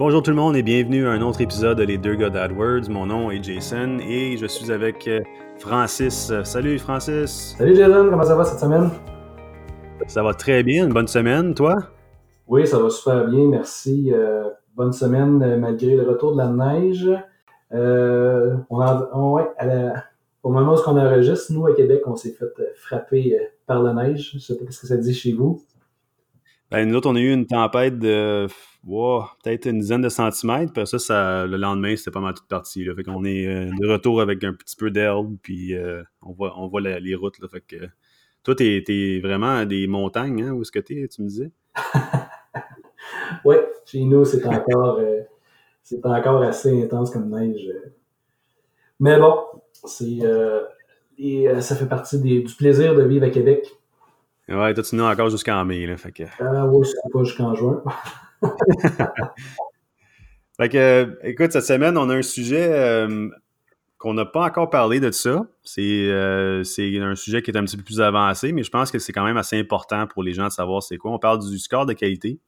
Bonjour tout le monde et bienvenue à un autre épisode de Les Deux Gars d'AdWords. Mon nom est Jason et je suis avec euh, Francis. Salut Francis. Salut Jason, comment ça va cette semaine? Ça va très bien, une bonne semaine, toi? Oui, ça va super bien, merci. Euh, bonne semaine euh, malgré le retour de la neige. on au moment où on enregistre, nous à Québec, on s'est fait frapper par la neige. Je ne sais pas ce que ça dit chez vous. Ben, nous autres, on a eu une tempête de peut-être une dizaine de centimètres. Puis ça, ça le lendemain, c'était pas mal toute partie. Là. Fait qu'on est euh, de retour avec un petit peu d'herbe, puis euh, on voit, on voit les routes. Là. Fait que, toi, t'es, es vraiment des montagnes, hein? Où est-ce que t'es, tu me disais? oui, chez nous, c'est encore, euh, c'est encore assez intense comme neige. Mais bon, c'est, ça fait partie du plaisir de vivre à Québec. Ouais, toi, tu nous encore jusqu'en mai, là, fait que... Oui, c'est pas jusqu'en juin. fait que, écoute, cette semaine, on a un sujet euh, qu'on n'a pas encore parlé de ça. Euh, c'est un sujet qui est un petit peu plus avancé, mais je pense que c'est quand même assez important pour les gens de savoir c'est quoi. On parle du score de qualité.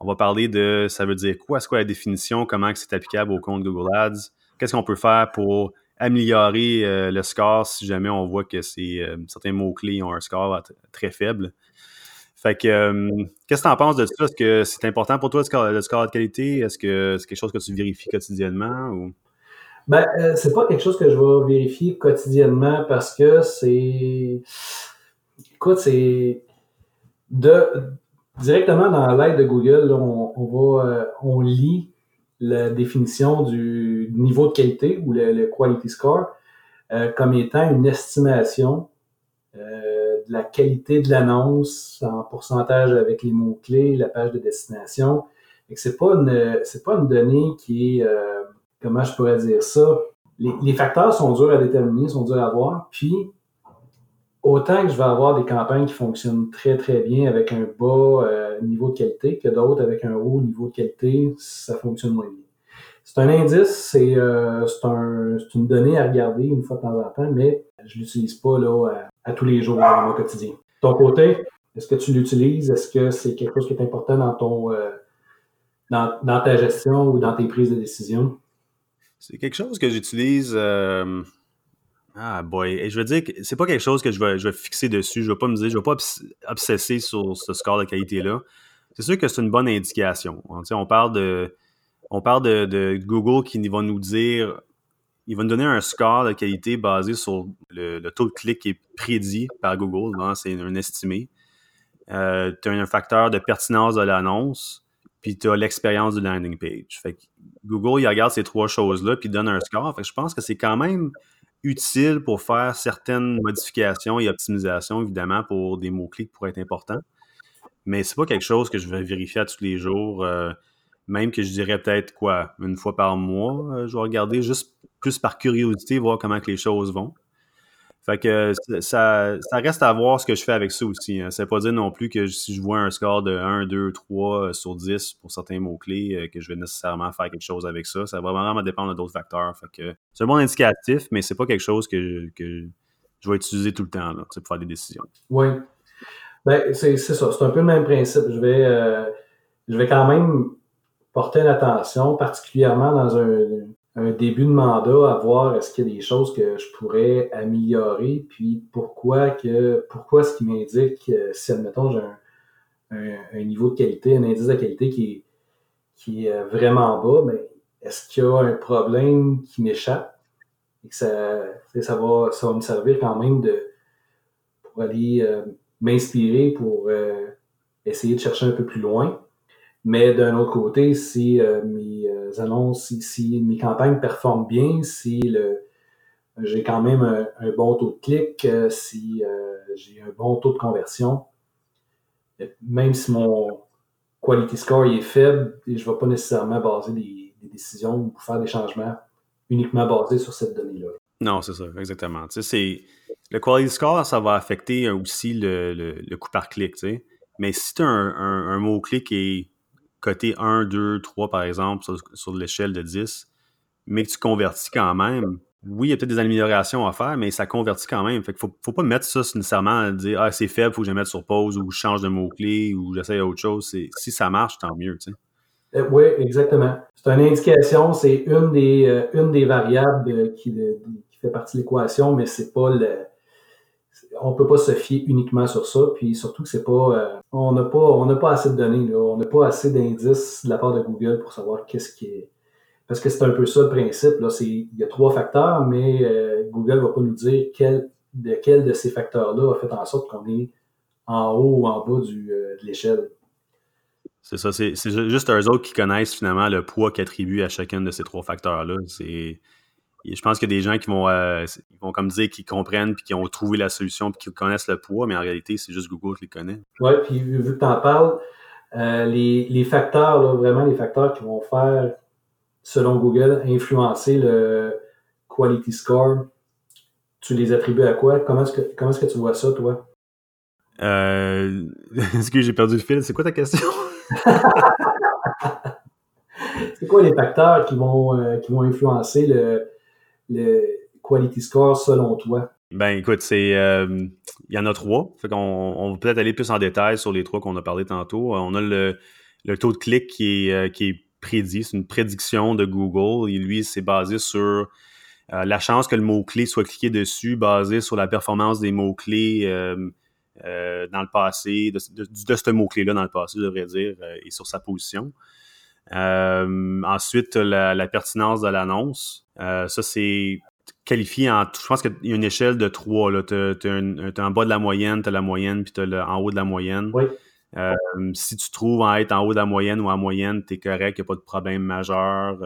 On va parler de ça veut dire quoi, c'est quoi la définition, comment c'est applicable au compte Google Ads, qu'est-ce qu'on peut faire pour améliorer euh, le score si jamais on voit que euh, certains mots-clés ont un score très faible. Fait que, euh, qu'est-ce que tu en penses de ça? Est-ce que c'est important pour toi le score, de qualité? Est-ce que c'est quelque chose que tu vérifies quotidiennement? Ou? Ben, c'est pas quelque chose que je vais vérifier quotidiennement parce que c'est. Écoute, c'est. De... Directement dans l'aide de Google, on, on, va. on lit la définition du niveau de qualité ou le, quality score euh, comme étant une estimation euh, de la qualité de l'annonce en pourcentage avec les mots-clés, la page de destination. Et que c'est pas une, c'est pas une donnée qui est, euh, comment je pourrais dire ça, les, les, facteurs sont durs à déterminer, sont durs à voir, puis autant que je vais avoir des campagnes qui fonctionnent très très bien avec un bas niveau de qualité que d'autres avec un haut niveau de qualité, ça fonctionne moins bien. C'est un indice, c'est euh, un, une donnée à regarder une fois de temps en temps, mais je l'utilise pas là, à, tous les jours dans quotidien. Ton côté, est-ce que tu l'utilises? Est-ce que c'est quelque chose qui est important dans ton euh, dans, dans, ta gestion ou dans tes prises de décision? C'est quelque chose que j'utilise. Ah boy, et je veux dire que c'est pas quelque chose que je vais, je vais fixer dessus. Je vais pas me dire, je vais pas obsesser sur ce score de qualité-là. C'est sûr que c'est une bonne indication. On parle de on parle de, Google qui va nous dire, il va nous donner un score de qualité basé sur le, taux de clic qui est prédit par Google. C'est un estimé. Euh, tu as un facteur de pertinence de l'annonce, puis tu as l'expérience du landing page. Fait Google, il regarde ces trois choses-là, puis donne un score. Fait je pense que c'est quand même utile pour faire certaines modifications et optimisations, évidemment, pour des mots-clés qui pourraient être importants. Mais c'est pas quelque chose que je vais vérifier à tous les jours. Euh, même que je dirais peut-être quoi, une fois par mois, euh, je vais regarder juste plus par curiosité, voir comment que les choses vont. Fait que ça, ça reste à voir ce que je fais avec ça aussi. Hein. Ça veut pas dire non plus que si je vois un score de 1, 2, 3 sur 10 pour certains mots-clés, euh, que je vais nécessairement faire quelque chose avec ça. Ça va vraiment dépendre d'autres facteurs. Fait que c'est un bon indicatif, mais c'est pas quelque chose que, que je vais utiliser tout le temps pour faire des décisions. Oui. Ben, c'est ça. C'est un peu le même principe. Je vais, euh, je vais quand même porter l'attention, particulièrement dans un, début de mandat, à voir est-ce qu'il y a des choses que je pourrais améliorer, puis pourquoi que pourquoi ce qui m'indique si admettons j'ai un, niveau de qualité, un indice de qualité qui est, qui est vraiment bas, mais est-ce qu'il y a un problème qui m'échappe? Et que ça, ça va, ça va me servir quand même de pour aller euh, m'inspirer pour euh, essayer de chercher un peu plus loin. Mais d'un autre côté, si euh, mes euh, annonces, si, mes campagnes performent bien, si le, j'ai quand même un, bon taux de clic, euh, si j'ai un bon taux de conversion, même si mon quality score est faible, je ne vais pas nécessairement baser des, décisions ou faire des changements uniquement basés sur cette donnée-là. Non, c'est ça, exactement. Tu sais, le quality score, ça va affecter aussi le, coût par clic. Tu sais. Mais si tu as un, un mot-clé qui est côté 1, 2, 3, par exemple, sur, l'échelle de 10, mais que tu convertis quand même, oui, il y a peut-être des améliorations à faire, mais ça convertit quand même. Fait qu'il faut, faut pas mettre ça nécessairement à dire Ah, c'est faible, faut que je mette sur pause ou je change de mot-clé ou j'essaye autre chose. Si ça marche, tant mieux, tu sais. Euh, oui, exactement. C'est une indication, c'est une des, euh, une des variables qui, qui fait partie de l'équation, mais c'est pas le. On peut pas se fier uniquement sur ça, puis surtout que c'est pas. on n'a pas, on n'a pas assez de données, on n'a pas assez d'indices de la part de Google pour savoir qu'est-ce qui est. Parce que c'est un peu ça le principe. Là. Il y a trois facteurs, mais Google va pas nous dire quel, de quel de ces facteurs-là a fait en sorte qu'on est en haut ou en bas du, de l'échelle. C'est ça, c'est juste eux autres qui connaissent finalement le poids qu'attribuent à chacun de ces trois facteurs-là. Je pense qu'il y a des gens qui vont, euh, vont comme dire qu'ils comprennent puis qui ont trouvé la solution puis qui connaissent le poids, mais en réalité, c'est juste Google qui le connaît. Oui, puis vu que tu en parles, euh, les, les, facteurs, là, vraiment les facteurs qui vont faire, selon Google, influencer le quality score, tu les attribues à quoi? Comment est-ce que, comment est que tu vois ça, toi? Euh... Est-ce que j'ai perdu le fil? C'est quoi ta question? c'est quoi les facteurs qui vont, euh, qui vont influencer le, le, quality score selon toi? Ben écoute, c'est euh, il y en a trois. Fait qu'on on va peut-être aller plus en détail sur les trois qu'on a parlé tantôt. On a le, le taux de clic qui est, euh, qui est prédit, c'est une prédiction de Google. Et lui, c'est basé sur la chance que le mot-clé soit cliqué dessus, basé sur la performance des mots-clés euh, dans le passé, de, ce mot-clé-là dans le passé, je devrais dire, euh, et sur sa position. Euh, ensuite, la, pertinence de l'annonce. Ça, c'est qualifié en. Je pense qu'il y a une échelle de trois. Tu as, en bas de la moyenne, tu as la moyenne, puis tu as en haut de la moyenne. Oui. si tu trouves en être en haut de la moyenne ou en moyenne, tu es correct, il n'y a pas de problème majeur,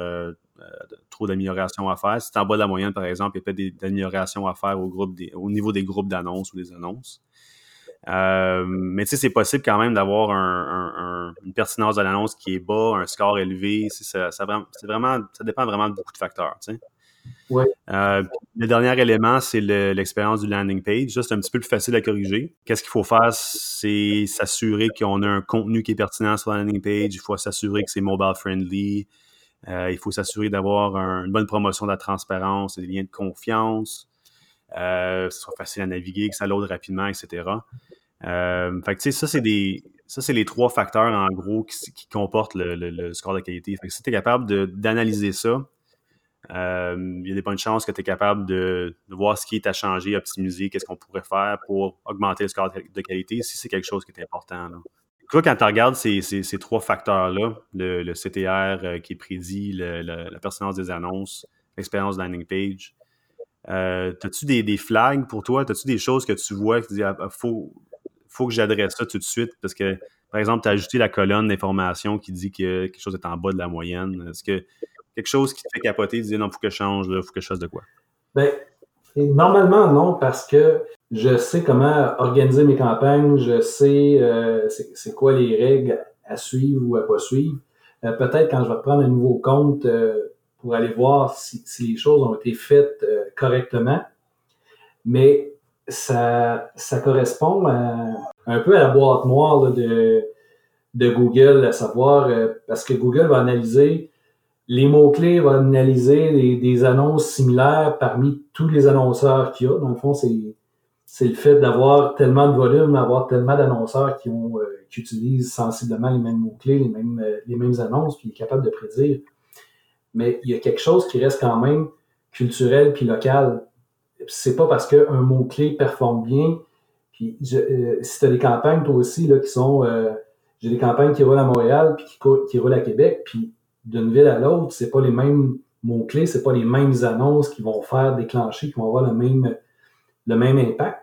trop d'amélioration à faire. Si tu es en bas de la moyenne, par exemple, il y a peut-être des, améliorations à faire au, groupe au niveau des groupes d'annonces ou des annonces. Euh, mais tu sais, c'est possible quand même d'avoir une pertinence de l'annonce qui est bas, un score élevé. Ça, ça, vraiment, ça dépend vraiment de beaucoup de facteurs. Tu sais. Euh, le dernier élément, c'est l'expérience du landing page. C'est un petit peu plus facile à corriger. Qu'est-ce qu'il faut faire? C'est s'assurer qu'on a un contenu qui est pertinent sur la landing page. Il faut s'assurer que c'est mobile friendly. Euh, il faut s'assurer d'avoir une bonne promotion de la transparence, des liens de confiance. Que ce soit facile à naviguer, que ça load rapidement, etc. Euh, fait que, ça, c'est. Ça, c'est les trois facteurs, en gros, qui, comportent le, score de qualité. Si tu es capable d'analyser ça, euh, il y a des bonnes chances que tu es capable de, voir ce qui est à changer, optimiser, qu'est-ce qu'on pourrait faire pour augmenter le score de qualité, si c'est quelque chose qui est important. Quand tu regardes ces, trois facteurs-là, le, CTR euh, qui est prédit, la pertinence des annonces, l'expérience landing page, euh, as-tu des, des, flags pour toi? As-tu des choses que tu vois qui disent ah, faut, faut que j'adresse ça tout de suite? Parce que, par exemple, tu as ajouté la colonne d'information qui dit que quelque chose est en bas de la moyenne. Est-ce que quelque chose qui te fait capoter, tu dis non, faut que je change, il faut que je fasse de quoi? Bien, normalement, non, parce que je sais comment organiser mes campagnes, je sais euh, c'est quoi les règles à suivre ou à pas suivre. Euh, peut-être quand je vais prendre un nouveau compte pour aller voir si, les choses ont été faites correctement. Mais ça, ça correspond un peu à la boîte noire de, de Google, à savoir, euh, parce que Google va analyser les mots-clés, va analyser des annonces similaires parmi tous les annonceurs qu'il y a. Dans le fond, c'est, le fait d'avoir tellement de volume, d'avoir tellement d'annonceurs qui, ont, euh, qui utilisent sensiblement les mêmes mots-clés, les mêmes, euh, les mêmes annonces, puis est capable de prédire. Mais il y a quelque chose qui reste quand même culturel puis local c'est pas parce qu'un mot-clé performe bien. Puis euh, si tu as des campagnes, toi aussi, là, qui sont. Euh, j'ai des campagnes qui roulent à Montréal puis qui, qui roulent à Québec, puis d'une ville à l'autre, c'est pas les mêmes mots-clés, c'est pas les mêmes annonces qui vont faire déclencher, qui vont avoir le même, le même impact.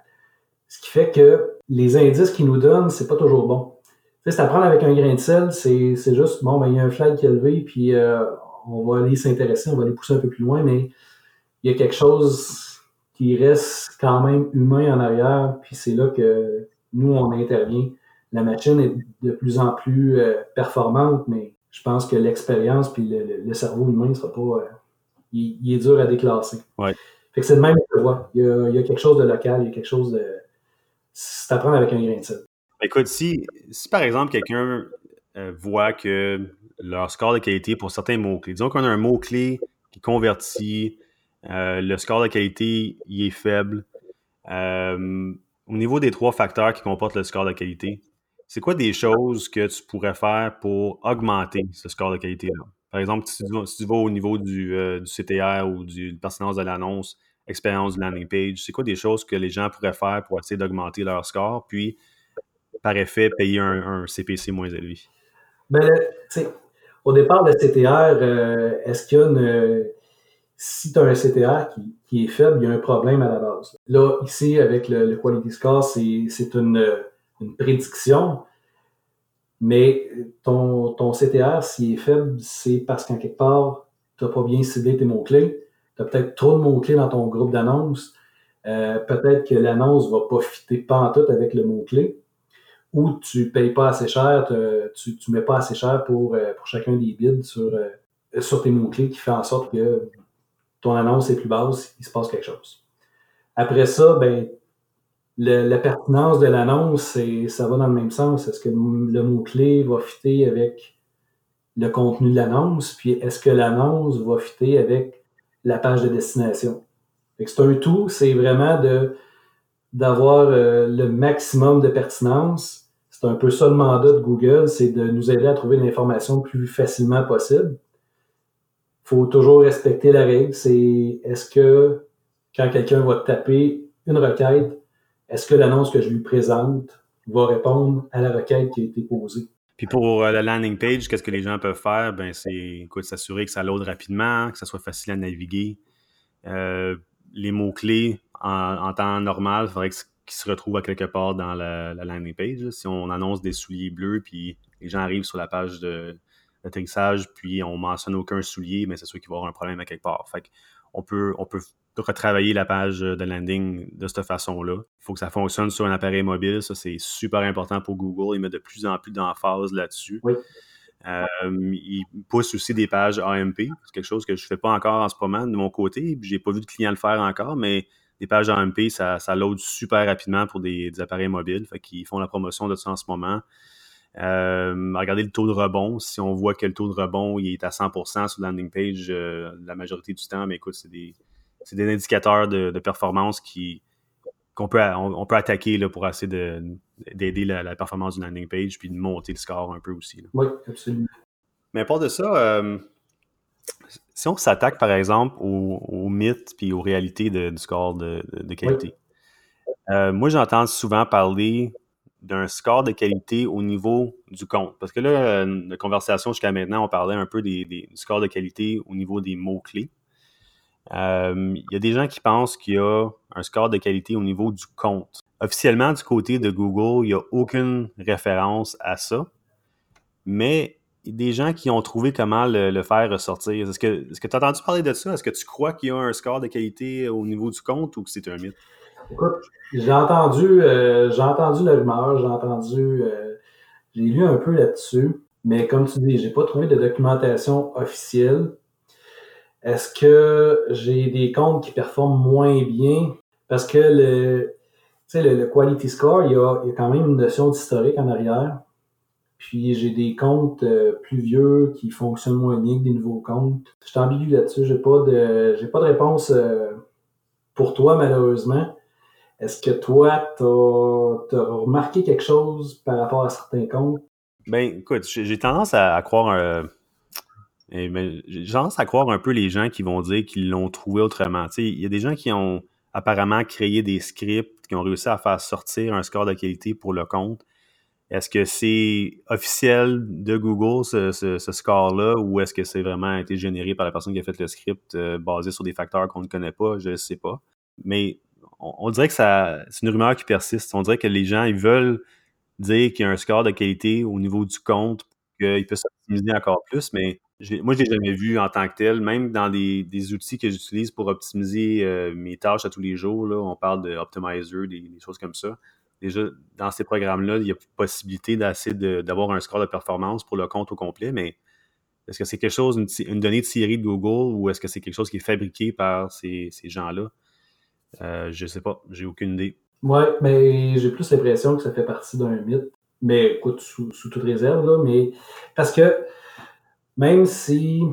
Ce qui fait que les indices qu'ils nous donnent, c'est pas toujours bon. Tu sais, c'est à prendre avec un grain de sel, c'est, c'est juste, bon, ben, il y a un flag qui est levé, puis euh, on va aller s'intéresser, on va aller pousser un peu plus loin, mais il y a quelque chose qui reste quand même humain en arrière, puis c'est là que nous, on intervient. La machine est de plus en plus euh, performante, mais je pense que l'expérience puis le, cerveau humain ne sera pas. Euh, il, est dur à déclasser. Ouais. Fait que c'est le même que vois. Il y, a, il y a quelque chose de local, il y a quelque chose de. C'est à prendre avec un grain de sel. Écoute, si, si par exemple quelqu'un euh, voit que leur score de qualité pour certains mots-clés, disons qu'on a un mot-clé qui convertit euh, le score de qualité, est faible. Euh, au niveau des trois facteurs qui comportent le score de qualité, c'est quoi des choses que tu pourrais faire pour augmenter ce score de qualité-là? Par exemple, si tu, vas, au niveau du, euh, CTR ou du pertinence de l'annonce, expérience de landing page, c'est quoi des choses que les gens pourraient faire pour essayer d'augmenter leur score, puis par effet, payer un, CPC moins élevé? Ben, au départ, le CTR, euh, est-ce qu'il y a une. Si tu as un CTR qui, est faible, il y a un problème à la base. Là, ici, avec le, Quality Score, c'est une, prédiction. Mais ton, ton CTR, s'il est faible, c'est parce qu'en quelque part, tu n'as pas bien ciblé tes mots-clés. Tu as peut-être trop de mots-clés dans ton groupe d'annonces. Euh, peut-être que l'annonce ne va pas fitter pas en tout avec le mot-clé ou tu payes pas assez cher, tu ne mets pas assez cher pour, euh, pour chacun des bids sur, euh, sur tes mots-clés qui fait en sorte que ton annonce est plus basse, il se passe quelque chose. Après ça, ben, la pertinence de l'annonce, ça va dans le même sens. Est-ce que le mot-clé va fitter avec le contenu de l'annonce? Puis est-ce que l'annonce va fitter avec la page de destination? C'est un tout, c'est vraiment d'avoir euh, le maximum de pertinence c'est un peu ça le mandat de Google, c'est de nous aider à trouver l'information le plus facilement possible. Il faut toujours respecter la règle. C'est est-ce que quand quelqu'un va taper une requête, est-ce que l'annonce que je lui présente va répondre à la requête qui a été posée? Puis pour euh, la landing page, qu'est-ce que les gens peuvent faire? Ben, c'est s'assurer que ça load rapidement, que ça soit facile à naviguer. Euh, les mots-clés en, en, temps normal, il faudrait que qui se retrouve à quelque part dans la, landing page. Si on annonce des souliers bleus, puis les gens arrivent sur la page d'atterrissage, puis on mentionne aucun soulier, mais c'est sûr qu'il va y avoir un problème à quelque part. Fait on peut, on peut retravailler la page de landing de cette façon-là. Il faut que ça fonctionne sur un appareil mobile. Ça, c'est super important pour Google. Ils mettent de plus en plus d'emphase là-dessus. Oui. Euh, ils poussent aussi des pages AMP. C'est quelque chose que je ne fais pas encore en ce moment de mon côté. Je n'ai pas vu de client le faire encore, mais des pages AMP, ça, ça load super rapidement pour des, appareils mobiles. Fait qu'ils font la promotion de ça en ce moment. Euh, regardez le taux de rebond. Si on voit que le taux de rebond il est à 100% sur la landing page euh, la majorité du temps, mais écoute, c'est des, des, indicateurs de, performance qui qu'on peut, on, peut attaquer là, pour essayer d'aider la, performance d'une landing page puis de monter le score un peu aussi. Oui, absolument. Mais à part de ça, euh, si on s'attaque, par exemple, aux, mythes puis aux réalités du score de, qualité, euh, moi, j'entends souvent parler d'un score de qualité au niveau du compte. Parce que là, la conversation jusqu'à maintenant, on parlait un peu du score de qualité au niveau des mots-clés. Euh, il y a des gens qui pensent qu'il y a un score de qualité au niveau du compte. Officiellement, du côté de Google, il n'y a aucune référence à ça. Mais des gens qui ont trouvé comment le, faire ressortir. Est-ce que tu as entendu parler de ça? Est-ce que tu crois qu'il y a un score de qualité au niveau du compte ou que c'est un mythe? Écoute, j'ai entendu, euh, entendu la rumeur, j'ai entendu, euh, j'ai lu un peu là-dessus, mais comme tu dis, j'ai pas trouvé de documentation officielle. Est-ce que j'ai des comptes qui performent moins bien? Parce que le, le, le quality score, il y, a, il y a quand même une notion d'historique en arrière. Puis j'ai des comptes euh, plus vieux qui fonctionnent moins bien que des nouveaux comptes. Je suis ambigu là-dessus. J'ai pas de j'ai pas de réponse euh, pour toi, malheureusement. Est-ce que toi, tu as, remarqué quelque chose par rapport à certains comptes? Ben, écoute, j'ai tendance à, croire euh, ben, j'ai tendance à croire un peu les gens qui vont dire qu'ils l'ont trouvé autrement. Il y a des gens qui ont apparemment créé des scripts, qui ont réussi à faire sortir un score de qualité pour le compte est-ce que c'est officiel de Google, ce, score-là, ou est-ce que c'est vraiment été généré par la personne qui a fait le script euh, basé sur des facteurs qu'on ne connaît pas? Je ne sais pas. Mais on, dirait que ça, c'est une rumeur qui persiste. On dirait que les gens, ils veulent dire qu'il y a un score de qualité au niveau du compte, qu'il peut s'optimiser encore plus, mais moi, je l'ai jamais vu en tant que tel, même dans des, outils que j'utilise pour optimiser euh, mes tâches à tous les jours. Là, on parle de des choses comme ça déjà, dans ces programmes-là, il y a possibilité d'avoir un score de performance pour le compte au complet, mais est-ce que c'est quelque chose, une, donnée de série de Google ou est-ce que c'est quelque chose qui est fabriqué par ces, gens-là? Euh, je ne sais pas, j'ai aucune idée. Oui, mais j'ai plus l'impression que ça fait partie d'un mythe. Mais écoute, sous, toute réserve, là, mais parce que même si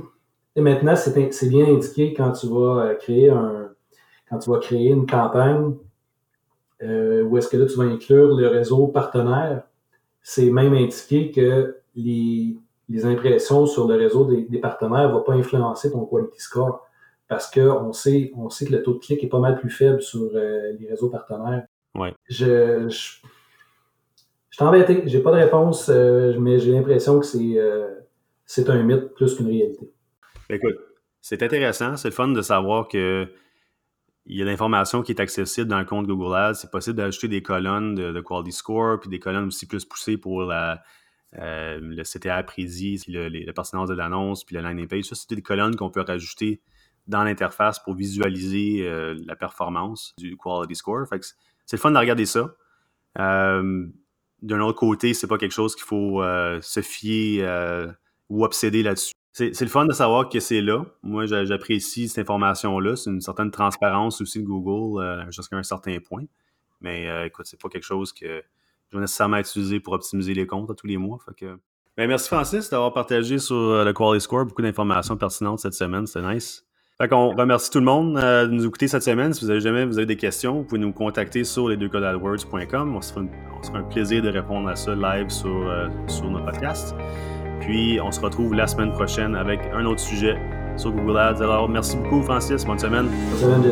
maintenant c'est bien indiqué quand tu vas euh, créer un quand tu vas créer une campagne, euh, ou est-ce que là, tu vas inclure le réseau partenaire? c'est même indiqué que les, les impressions sur le réseau des, partenaires ne vont pas influencer ton quality score parce qu'on sait, on sait que le taux de clic est pas mal plus faible sur euh, les réseaux partenaires. Ouais. Je, je, je suis embêté, j'ai pas de réponse, euh, mais j'ai l'impression que c'est euh, c'est un mythe plus qu'une réalité. Écoute, c'est intéressant, c'est le fun de savoir que il y a l'information qui est accessible dans le compte Google Ads. C'est possible d'ajouter des colonnes de, quality score, puis des colonnes aussi plus poussées pour euh, le CTA précis, le, la pertinence de l'annonce, puis le landing page. Ça, c'est des colonnes qu'on peut rajouter dans l'interface pour visualiser euh, la performance du quality score. c'est le fun de regarder ça. Euh, d'un autre côté, c'est pas quelque chose qu'il faut se fier ou obséder là-dessus c'est le fun de savoir que c'est là. Moi, j'apprécie cette information-là. C'est une certaine transparence aussi de Google euh, jusqu'à un certain point. Mais euh, écoute, c'est pas quelque chose que je vais nécessairement utiliser pour optimiser les comptes à tous les mois. Ben, merci Francis d'avoir partagé sur euh, le Quality Score beaucoup d'informations pertinentes cette semaine. C'était nice. Fait qu'on remercie tout le monde de nous écouter cette semaine. Si vous avez jamais vous avez des questions, vous pouvez nous contacter sur les deux On se fera, un plaisir de répondre à ça live sur, sur notre podcast. Puis, on se retrouve la semaine prochaine avec un autre sujet sur Google Ads. Alors, merci beaucoup, Francis. Bonne semaine. Bonne semaine,